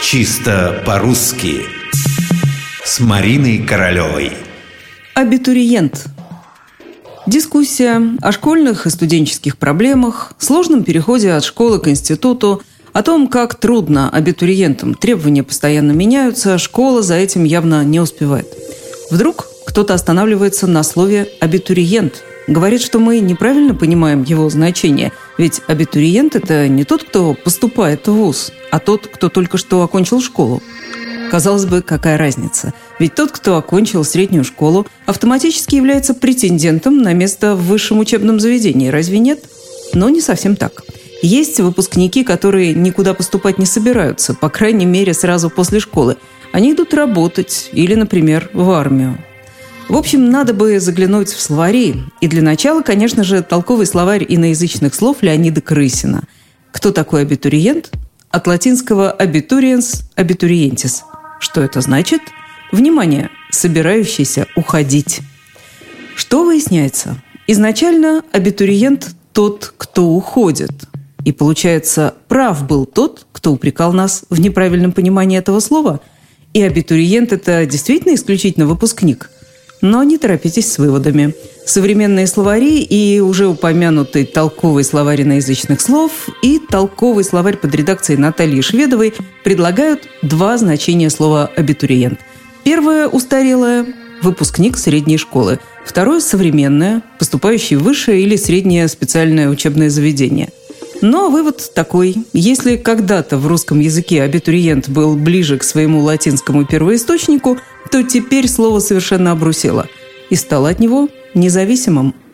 Чисто по-русски. С Мариной Королевой. Абитуриент. Дискуссия о школьных и студенческих проблемах, сложном переходе от школы к институту, о том, как трудно абитуриентам, требования постоянно меняются, школа за этим явно не успевает. Вдруг кто-то останавливается на слове «абитуриент», говорит, что мы неправильно понимаем его значение, ведь абитуриент – это не тот, кто поступает в ВУЗ, а тот, кто только что окончил школу. Казалось бы, какая разница? Ведь тот, кто окончил среднюю школу, автоматически является претендентом на место в высшем учебном заведении, разве нет? Но не совсем так. Есть выпускники, которые никуда поступать не собираются, по крайней мере, сразу после школы. Они идут работать или, например, в армию. В общем, надо бы заглянуть в словари. И для начала, конечно же, толковый словарь иноязычных слов Леонида Крысина. Кто такой абитуриент? От латинского «abituriens» – «abiturientis». Что это значит? Внимание! Собирающийся уходить. Что выясняется? Изначально абитуриент – тот, кто уходит. И получается, прав был тот, кто упрекал нас в неправильном понимании этого слова. И абитуриент – это действительно исключительно выпускник – но не торопитесь с выводами. Современные словари и уже упомянутый толковый словарь иноязычных слов и толковый словарь под редакцией Натальи Шведовой предлагают два значения слова «абитуриент». Первое – устарелое – выпускник средней школы. Второе – современное – поступающий в высшее или среднее специальное учебное заведение. Но вывод такой. Если когда-то в русском языке абитуриент был ближе к своему латинскому первоисточнику, то теперь слово совершенно обрусело и стало от него независимым –